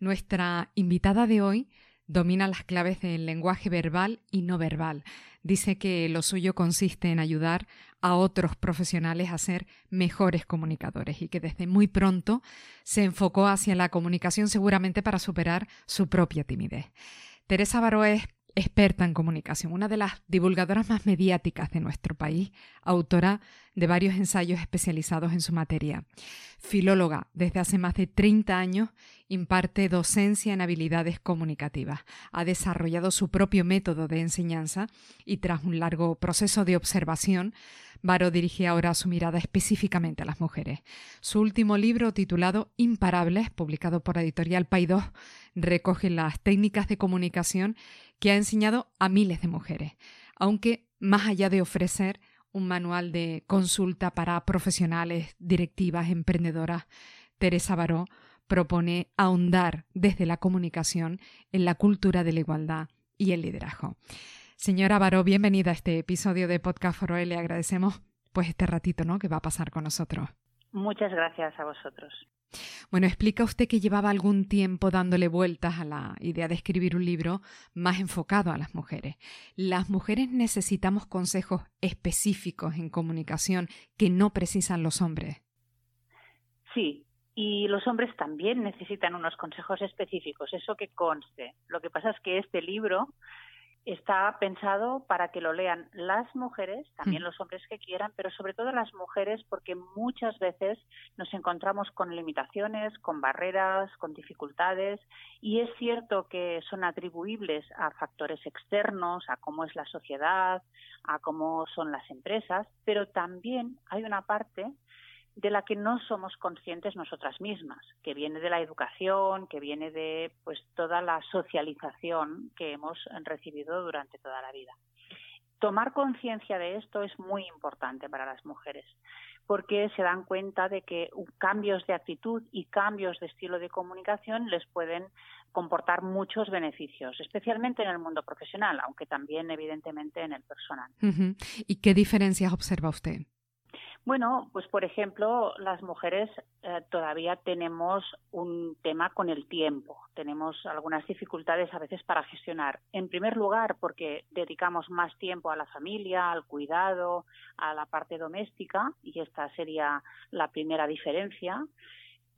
Nuestra invitada de hoy domina las claves del lenguaje verbal y no verbal. Dice que lo suyo consiste en ayudar a otros profesionales a ser mejores comunicadores y que desde muy pronto se enfocó hacia la comunicación seguramente para superar su propia timidez. Teresa Baró experta en comunicación, una de las divulgadoras más mediáticas de nuestro país, autora de varios ensayos especializados en su materia. Filóloga, desde hace más de 30 años imparte docencia en habilidades comunicativas. Ha desarrollado su propio método de enseñanza y tras un largo proceso de observación, Varo dirige ahora su mirada específicamente a las mujeres. Su último libro, titulado Imparables, publicado por Editorial Paidós, recoge las técnicas de comunicación que ha enseñado a miles de mujeres, aunque más allá de ofrecer un manual de consulta para profesionales, directivas, emprendedoras, Teresa Baró propone ahondar desde la comunicación en la cultura de la igualdad y el liderazgo. Señora Baró, bienvenida a este episodio de Podcast for Le agradecemos pues este ratito ¿no? que va a pasar con nosotros. Muchas gracias a vosotros. Bueno, explica usted que llevaba algún tiempo dándole vueltas a la idea de escribir un libro más enfocado a las mujeres. ¿Las mujeres necesitamos consejos específicos en comunicación que no precisan los hombres? Sí, y los hombres también necesitan unos consejos específicos, eso que conste. Lo que pasa es que este libro está pensado para que lo lean las mujeres, también mm. los hombres que quieran, pero sobre todo las mujeres porque muchas veces nos encontramos con limitaciones, con barreras, con dificultades y es cierto que son atribuibles a factores externos, a cómo es la sociedad, a cómo son las empresas, pero también hay una parte de la que no somos conscientes nosotras mismas, que viene de la educación, que viene de pues toda la socialización que hemos recibido durante toda la vida. Tomar conciencia de esto es muy importante para las mujeres, porque se dan cuenta de que cambios de actitud y cambios de estilo de comunicación les pueden comportar muchos beneficios, especialmente en el mundo profesional, aunque también evidentemente en el personal. ¿Y qué diferencias observa usted? Bueno, pues por ejemplo, las mujeres eh, todavía tenemos un tema con el tiempo. Tenemos algunas dificultades a veces para gestionar. En primer lugar, porque dedicamos más tiempo a la familia, al cuidado, a la parte doméstica, y esta sería la primera diferencia.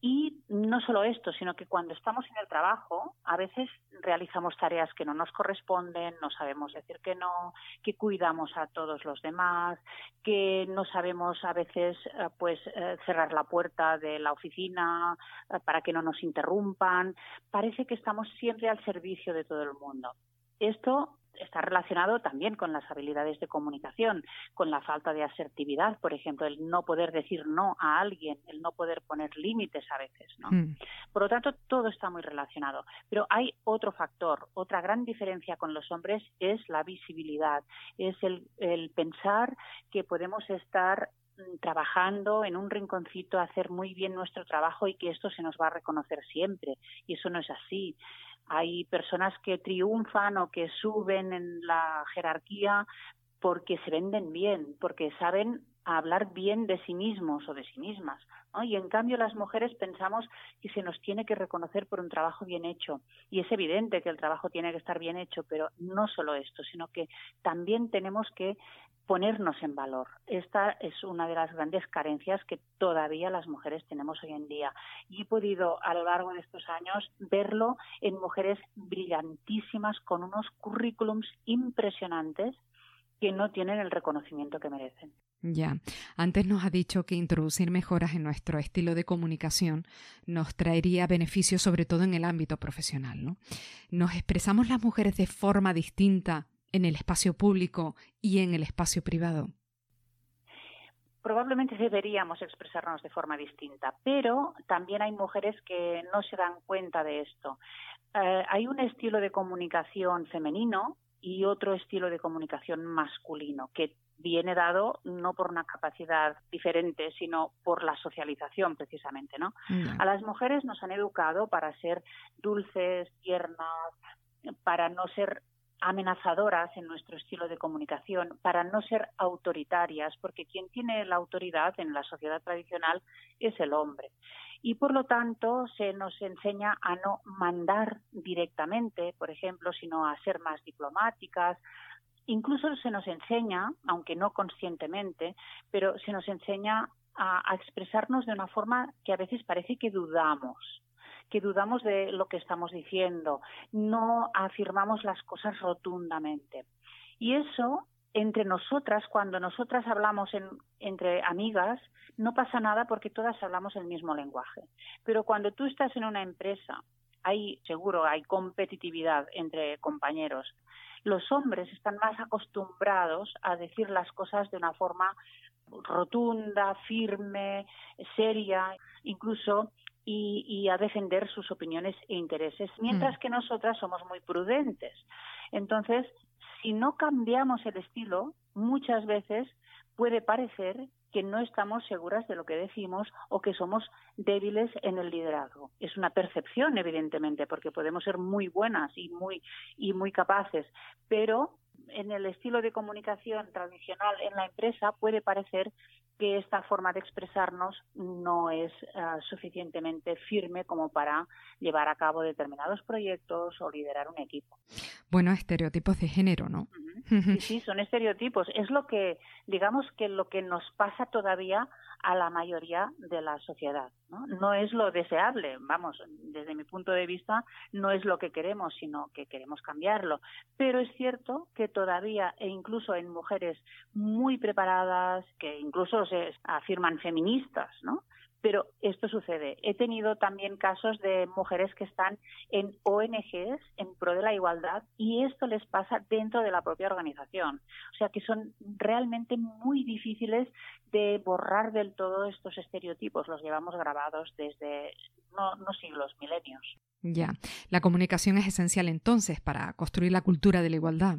Y no solo esto, sino que cuando estamos en el trabajo, a veces realizamos tareas que no nos corresponden, no sabemos decir que no, que cuidamos a todos los demás, que no sabemos a veces eh, pues eh, cerrar la puerta de la oficina eh, para que no nos interrumpan. Parece que estamos siempre al servicio de todo el mundo. Esto está relacionado también con las habilidades de comunicación, con la falta de asertividad, por ejemplo, el no poder decir no a alguien, el no poder poner límites a veces, ¿no? Mm. Por lo tanto, todo está muy relacionado. Pero hay otro factor, otra gran diferencia con los hombres es la visibilidad, es el, el pensar que podemos estar trabajando en un rinconcito, hacer muy bien nuestro trabajo y que esto se nos va a reconocer siempre. Y eso no es así. Hay personas que triunfan o que suben en la jerarquía porque se venden bien, porque saben hablar bien de sí mismos o de sí mismas. Y en cambio las mujeres pensamos que se nos tiene que reconocer por un trabajo bien hecho. Y es evidente que el trabajo tiene que estar bien hecho, pero no solo esto, sino que también tenemos que ponernos en valor. Esta es una de las grandes carencias que todavía las mujeres tenemos hoy en día. Y he podido a lo largo de estos años verlo en mujeres brillantísimas con unos currículums impresionantes que no tienen el reconocimiento que merecen. Ya, antes nos ha dicho que introducir mejoras en nuestro estilo de comunicación nos traería beneficios sobre todo en el ámbito profesional, ¿no? ¿Nos expresamos las mujeres de forma distinta en el espacio público y en el espacio privado? Probablemente deberíamos expresarnos de forma distinta, pero también hay mujeres que no se dan cuenta de esto. eh, hay un estilo de comunicación femenino y otro estilo de comunicación masculino que viene dado no por una capacidad diferente, sino por la socialización precisamente, ¿no? A las mujeres nos han educado para ser dulces, tiernas, para no ser amenazadoras en nuestro estilo de comunicación, para no ser autoritarias, porque quien tiene la autoridad en la sociedad tradicional es el hombre. Y por lo tanto se nos enseña a no mandar directamente, por ejemplo, sino a ser más diplomáticas, incluso se nos enseña, aunque no conscientemente, pero se nos enseña a, expresarnos de una forma que a veces parece que dudamos que dudamos de lo que estamos diciendo, no afirmamos las cosas rotundamente. Y eso, entre nosotras, cuando nosotras hablamos entre amigas, no pasa nada porque todas hablamos el mismo lenguaje. Pero cuando tú estás en una empresa, hay seguro, hay competitividad entre compañeros. Los hombres están más acostumbrados a decir las cosas de una forma rotunda, firme, seria, incluso y, a defender sus opiniones e intereses, mientras que nosotras somos muy prudentes. Entonces, si no cambiamos el estilo, muchas veces puede parecer que no estamos seguras de lo que decimos o que somos débiles en el liderazgo. Es una percepción, evidentemente, porque podemos ser muy buenas y muy, y muy capaces, pero en el estilo de comunicación tradicional en la empresa puede parecer que esta forma de expresarnos no es ah, suficientemente firme como para llevar a cabo determinados proyectos o liderar un equipo. Bueno, estereotipos de género, ¿no? Sí, sí, son estereotipos. Es lo que, digamos que lo que nos pasa todavía a la mayoría de la sociedad. ¿no? no es lo deseable, vamos, desde mi punto de vista, no es lo que queremos, sino que queremos cambiarlo. Pero es cierto que todavía, e incluso en mujeres muy preparadas, que incluso se afirman feministas, ¿no? Pero esto sucede. He tenido también casos de mujeres que están en ONGs en pro de la igualdad y esto les pasa dentro de la propia organización. O sea que son realmente muy difíciles de borrar del todo estos estereotipos. Los llevamos grabados desde no, no siglos, milenios. Ya. La comunicación es esencial entonces para construir la cultura de la igualdad.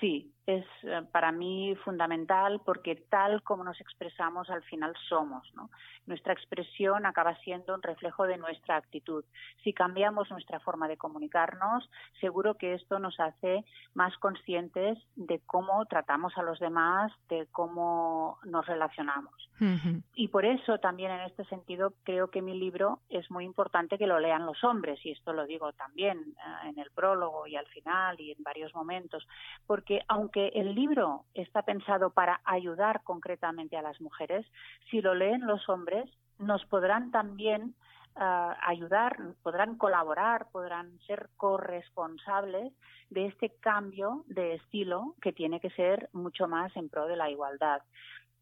Sí, es eh, para mí fundamental porque tal como nos expresamos al final somos. ¿no? Nuestra expresión acaba siendo un reflejo de nuestra actitud. Si cambiamos nuestra forma de comunicarnos, seguro que esto nos hace más conscientes de cómo tratamos a los demás, de cómo nos relacionamos. Y por eso también en este sentido creo que mi libro es muy importante que lo lean los hombres, y esto lo digo también eh, en el prólogo y al final y en varios momentos, porque aunque el libro está pensado para ayudar concretamente a las mujeres, si lo leen los hombres, nos podrán también ah, ayudar, podrán colaborar, podrán ser corresponsables de este cambio de estilo que tiene que ser mucho más en pro de la igualdad.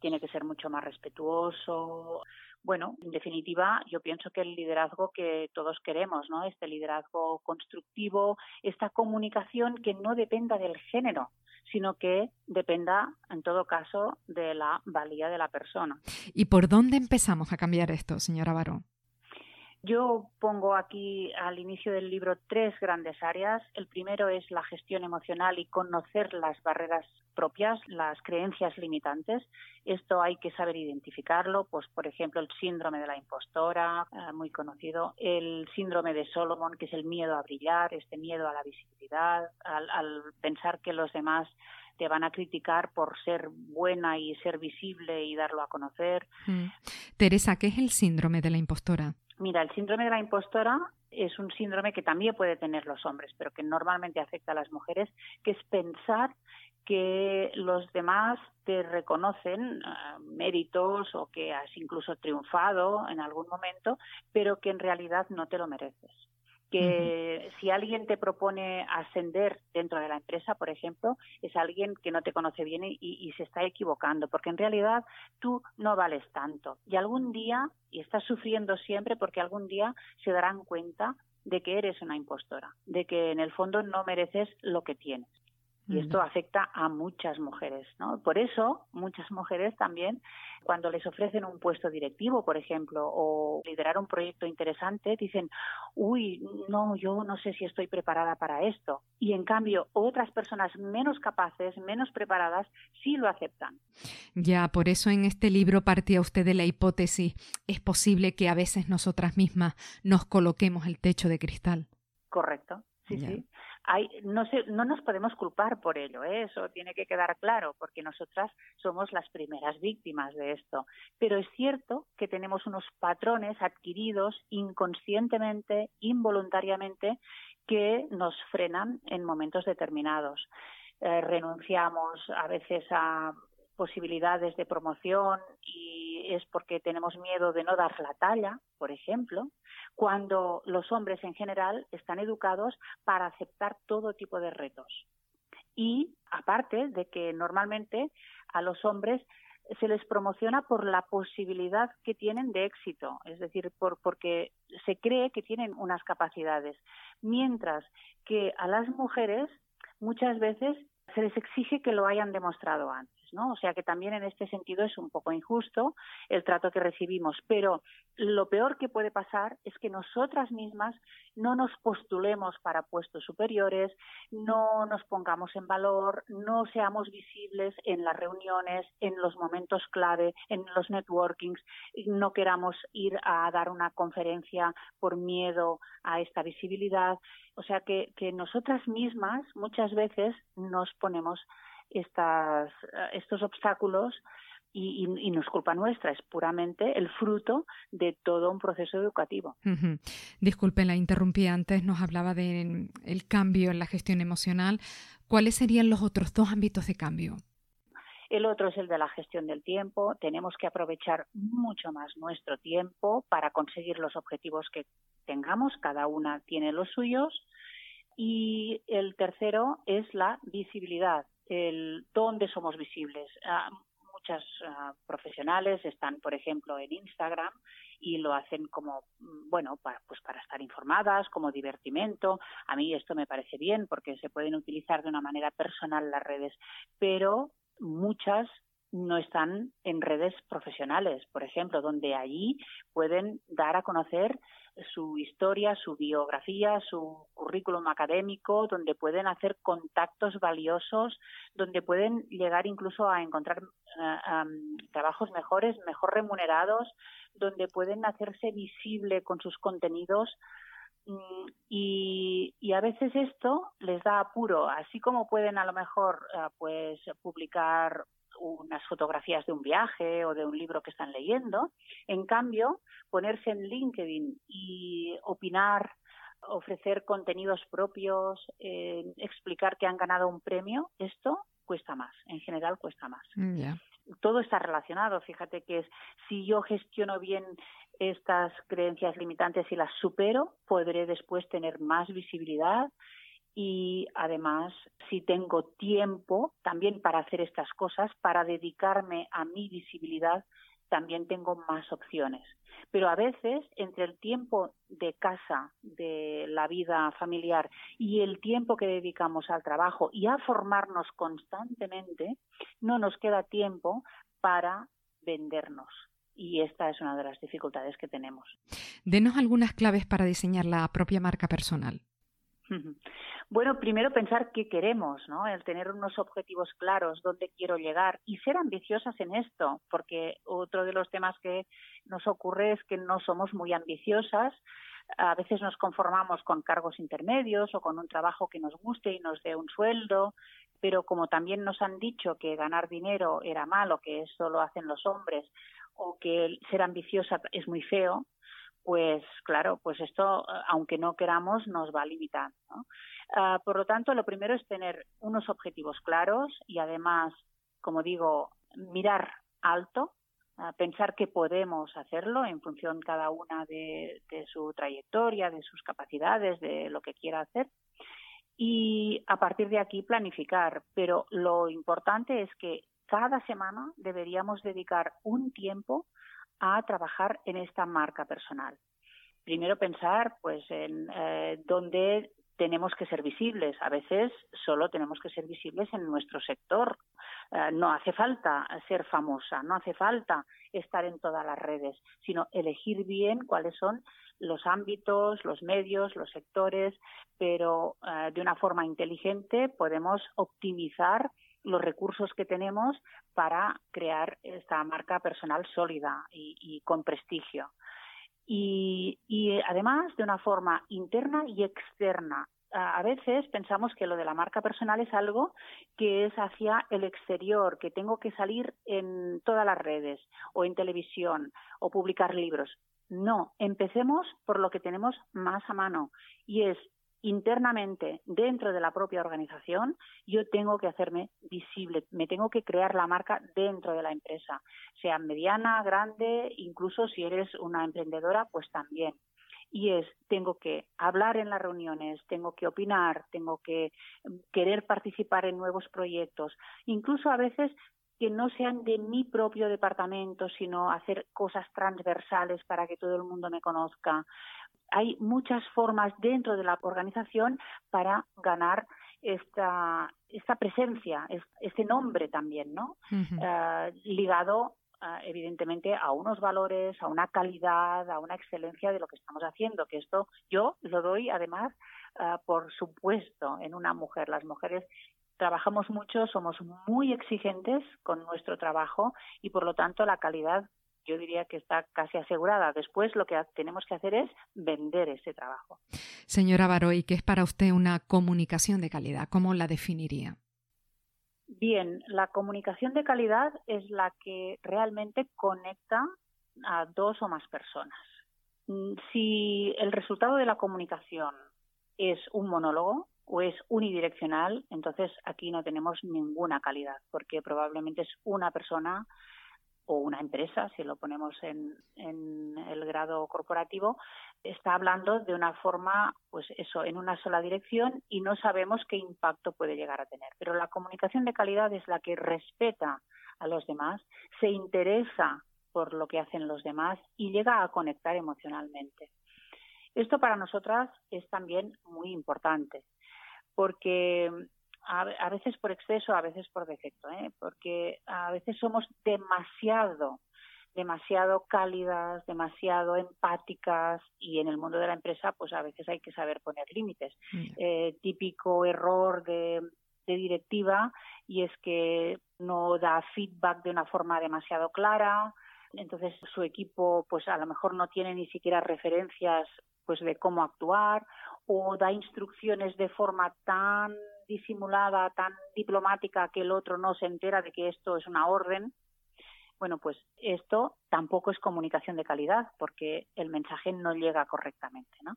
Tiene que ser mucho más respetuoso, bueno, en definitiva, yo pienso que el liderazgo que todos queremos, ¿no? Este liderazgo constructivo, esta comunicación que no dependa del género, sino que dependa, en todo caso, de la valía de la persona. ¿Y por dónde empezamos a cambiar esto, señora Barón? Yo pongo aquí al inicio del libro tres grandes áreas. El primero es la gestión emocional y conocer las barreras propias, las creencias limitantes. Esto hay que saber identificarlo, pues por ejemplo el síndrome de la impostora, eh, muy conocido, el síndrome de Solomon, que es el miedo a brillar, este miedo a la visibilidad, al, pensar que los demás te van a criticar por ser buena y ser visible y darlo a conocer. Mm. Teresa, ¿qué es el síndrome de la impostora? Mira, el síndrome de la impostora es un síndrome que también puede tener los hombres, pero que normalmente afecta a las mujeres, que es pensar que los demás te reconocen eh, méritos o que has incluso triunfado en algún momento, pero que en realidad no te lo mereces que si alguien te propone ascender dentro de la empresa, por ejemplo, es alguien que no te conoce bien y, y, se está equivocando, porque en realidad tú no vales tanto. Y algún día, y estás sufriendo siempre porque algún día se darán cuenta de que eres una impostora, de que en el fondo no mereces lo que tienes. Y esto afecta a muchas mujeres, ¿no? Por eso, muchas mujeres también, cuando les ofrecen un puesto directivo, por ejemplo, o liderar un proyecto interesante, dicen, uy, no, yo no sé si estoy preparada para esto. Y en cambio, otras personas menos capaces, menos preparadas, sí lo aceptan. Ya, por eso en este libro partía usted de la hipótesis, es posible que a veces nosotras mismas nos coloquemos el techo de cristal. Correcto, sí, sí hay, no, no nos podemos culpar por ello, ¿eh? eso tiene que quedar claro, porque nosotras somos las primeras víctimas de esto. Pero es cierto que tenemos unos patrones adquiridos inconscientemente, involuntariamente, que nos frenan en momentos determinados. Eh, renunciamos a veces a posibilidades de promoción y es porque tenemos miedo de no dar la talla, por ejemplo, cuando los hombres en general están educados para aceptar todo tipo de retos. Y aparte de que normalmente a los hombres se les promociona por la posibilidad que tienen de éxito, es decir, por, porque se cree que tienen unas capacidades, mientras que a las mujeres muchas veces se les exige que lo hayan demostrado antes. ¿No? O sea que también en este sentido es un poco injusto el trato que recibimos. Pero lo peor que puede pasar es que nosotras mismas no nos postulemos para puestos superiores, no nos pongamos en valor, no seamos visibles en las reuniones, en los momentos clave, en los networkings, no queramos ir a dar una conferencia por miedo a esta visibilidad. O sea que, que nosotras mismas muchas veces nos ponemos estas, estos obstáculos y, no es culpa nuestra, es puramente el fruto de todo un proceso educativo. Disculpe, la interrumpí antes, nos hablaba del el cambio en la gestión emocional. ¿Cuáles serían los otros dos ámbitos de cambio? El otro es el de la gestión del tiempo. Tenemos que aprovechar mucho más nuestro tiempo para conseguir los objetivos que tengamos. Cada una tiene los suyos. Y el tercero es la visibilidad el dónde somos visibles. Ah, muchas ah, profesionales están, por ejemplo, en Instagram y lo hacen como, mm, bueno, para, pues para estar informadas, como divertimento. A mí esto me parece bien porque se pueden utilizar de una manera personal las redes, pero muchas no están en redes profesionales, por ejemplo, donde allí pueden dar a conocer su historia, su biografía, su currículum académico, donde pueden hacer contactos valiosos, donde pueden llegar incluso a encontrar eh, trabajos mejores, mejor remunerados, donde pueden hacerse visible con sus contenidos. Mm, y, a veces esto les da apuro, así como pueden a lo mejor eh, pues publicar unas fotografías de un viaje o de un libro que están leyendo. En cambio, ponerse en LinkedIn y opinar, ofrecer contenidos propios, eh, explicar que han ganado un premio, esto cuesta más, en general cuesta más. Mm, Todo está relacionado, fíjate que es si yo gestiono bien estas creencias limitantes y las supero, podré después tener más visibilidad, y además si tengo tiempo también para hacer estas cosas, para dedicarme a mi visibilidad, también tengo más opciones. Pero a veces entre el tiempo de casa, de la vida familiar y el tiempo que dedicamos al trabajo y a formarnos constantemente, no nos queda tiempo para vendernos. Y esta es una de las dificultades que tenemos. Denos algunas claves para diseñar la propia marca personal. Bueno, primero pensar qué queremos, ¿no? El tener unos objetivos claros, dónde quiero llegar y ser ambiciosas en esto, porque otro de los temas que nos ocurre es que no somos muy ambiciosas. A veces nos conformamos con cargos intermedios o con un trabajo que nos guste y nos dé un sueldo, pero como también nos han dicho que ganar dinero era malo, que eso lo hacen los hombres, o que ser ambiciosa es muy feo, pues claro, pues esto, aunque no queramos, nos va a limitar. ¿no? Ah, por lo tanto, lo primero es tener unos objetivos claros y además, como digo, mirar alto, ah, pensar que podemos hacerlo en función cada una de, su trayectoria, de sus capacidades, de lo que quiera hacer y a partir de aquí planificar. Pero lo importante es que cada semana deberíamos dedicar un tiempo a trabajar en esta marca personal. Primero pensar pues en eh, dónde tenemos que ser visibles. A veces solo tenemos que ser visibles en nuestro sector. Eh, no hace falta ser famosa, no hace falta estar en todas las redes, sino elegir bien cuáles son los ámbitos, los medios, los sectores, pero eh, de una forma inteligente podemos optimizar los recursos que tenemos para crear esta marca personal sólida y, con prestigio. Y, además de una forma interna y externa. A veces pensamos que lo de la marca personal es algo que es hacia el exterior, que tengo que salir en todas las redes o en televisión o publicar libros. No, empecemos por lo que tenemos más a mano y es internamente dentro de la propia organización yo tengo que hacerme visible, me tengo que crear la marca dentro de la empresa, sea mediana, grande, incluso si eres una emprendedora, pues también. Y es, tengo que hablar en las reuniones, tengo que opinar, tengo que mm, querer participar en nuevos proyectos, incluso a veces que no sean de mi propio departamento, sino hacer cosas transversales para que todo el mundo me conozca. Hay muchas formas dentro de la organización para ganar esta, esta presencia, este nombre también, ¿no? Eh, ligado eh, evidentemente a unos valores, a una calidad, a una excelencia de lo que estamos haciendo, que esto yo lo doy además eh, por supuesto en una mujer. Las mujeres trabajamos mucho, somos muy exigentes con nuestro trabajo y por lo tanto la calidad yo diría que está casi asegurada. Después lo que tenemos que hacer es vender ese trabajo. Señora Baroy, ¿qué es para usted una comunicación de calidad? ¿Cómo la definiría? Bien, la comunicación de calidad es la que realmente conecta a dos o más personas. Mm, si el resultado de la comunicación es un monólogo, o es unidireccional, entonces aquí no tenemos ninguna calidad, porque probablemente es una persona o una empresa, si lo ponemos en, el grado corporativo, está hablando de una forma, pues eso, en una sola dirección y no sabemos qué impacto puede llegar a tener. Pero la comunicación de calidad es la que respeta a los demás, se interesa por lo que hacen los demás y llega a conectar emocionalmente. Esto para nosotras es también muy importante porque a, veces por exceso, a veces por defecto, ¿eh? porque a veces somos demasiado, demasiado cálidas, demasiado empáticas y en el mundo de la empresa pues a veces hay que saber poner límites. Mm. Eh, típico error de, de directiva y es que no da feedback de una forma demasiado clara, entonces su equipo pues a lo mejor no tiene ni siquiera referencias pues de cómo actuar o da instrucciones de forma tan disimulada, tan diplomática que el otro no se entera de que esto es una orden, bueno, pues esto tampoco es comunicación de calidad porque el mensaje no llega correctamente, ¿no?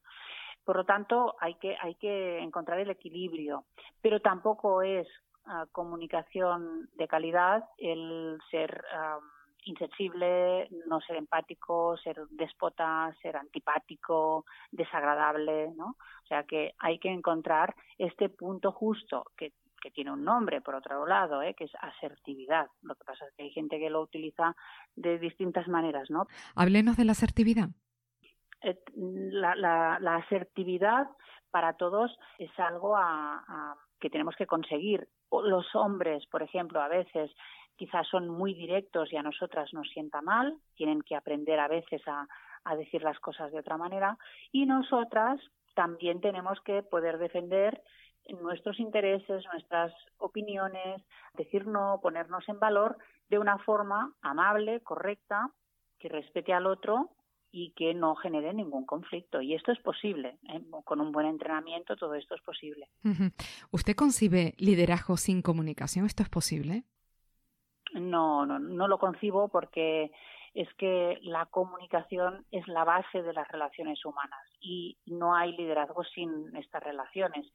Por lo tanto, hay que, hay que encontrar el equilibrio, pero tampoco es ah, comunicación de calidad el ser insensible, no ser empático, ser déspota, ser antipático, desagradable, ¿no? O sea que hay que encontrar este punto justo que, que tiene un nombre, por otro lado, ¿eh? que es asertividad. Lo que pasa es que hay gente que lo utiliza de distintas maneras, ¿no? Háblenos de la asertividad. Eh, la, la, asertividad para todos es algo a, que tenemos que conseguir. Los hombres, por ejemplo, a veces quizás son muy directos y a nosotras nos sienta mal, tienen que aprender a veces a, decir las cosas de otra manera y nosotras también tenemos que poder defender nuestros intereses, nuestras opiniones, decir no, ponernos en valor de una forma amable, correcta, que respete al otro y que no genere ningún conflicto. Y esto es posible. ¿eh? Con un buen entrenamiento todo esto es posible. ¿Usted concibe liderazgo sin comunicación? ¿Esto es posible? No, no, no lo concibo porque es que la comunicación es la base de las relaciones humanas y no hay liderazgo sin estas relaciones.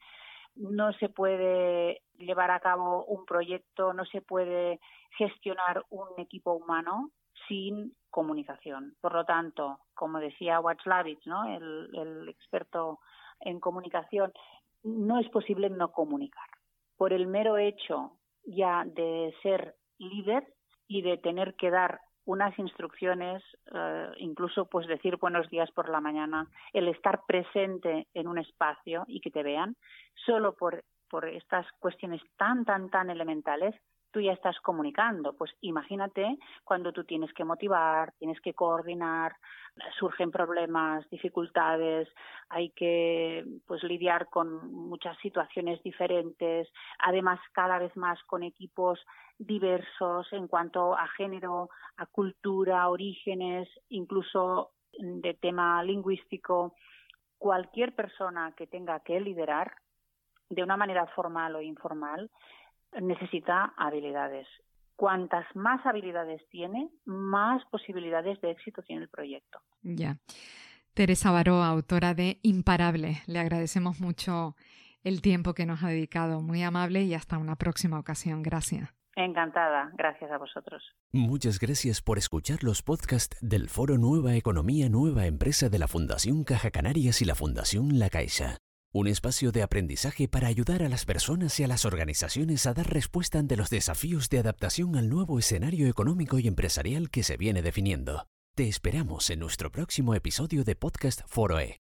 No se puede llevar a cabo un proyecto, no se puede gestionar un equipo humano sin comunicación. Por lo tanto, como decía Watzlawick, ¿no? el experto en comunicación, no es posible no comunicar. Por el mero hecho ya de ser líder y de tener que dar unas instrucciones, eh, incluso pues decir buenos días por la mañana, el estar presente en un espacio y que te vean, solo por, por estas cuestiones tan, tan, tan elementales, tú ya estás comunicando. Pues imagínate cuando tú tienes que motivar, tienes que coordinar, surgen problemas, dificultades, hay que pues lidiar con muchas situaciones diferentes, además cada vez más con equipos diversos en cuanto a género, a cultura, orígenes, incluso de tema lingüístico. Cualquier persona que tenga que liderar de una manera formal o informal necesita habilidades. Cuantas más habilidades tiene, más posibilidades de éxito tiene el proyecto. Ya. Teresa Baró, autora de Imparable. Le agradecemos mucho el tiempo que nos ha dedicado. Muy amable y hasta una próxima ocasión. Gracias. Encantada. Gracias a vosotros. Muchas gracias por escuchar los podcasts del Foro Nueva Economía Nueva Empresa de la Fundación Caja Canarias y la Fundación La Caixa un espacio de aprendizaje para ayudar a las personas y a las organizaciones a dar respuesta ante los desafíos de adaptación al nuevo escenario económico y empresarial que se viene definiendo. Te esperamos en nuestro próximo episodio de Podcast Foroe.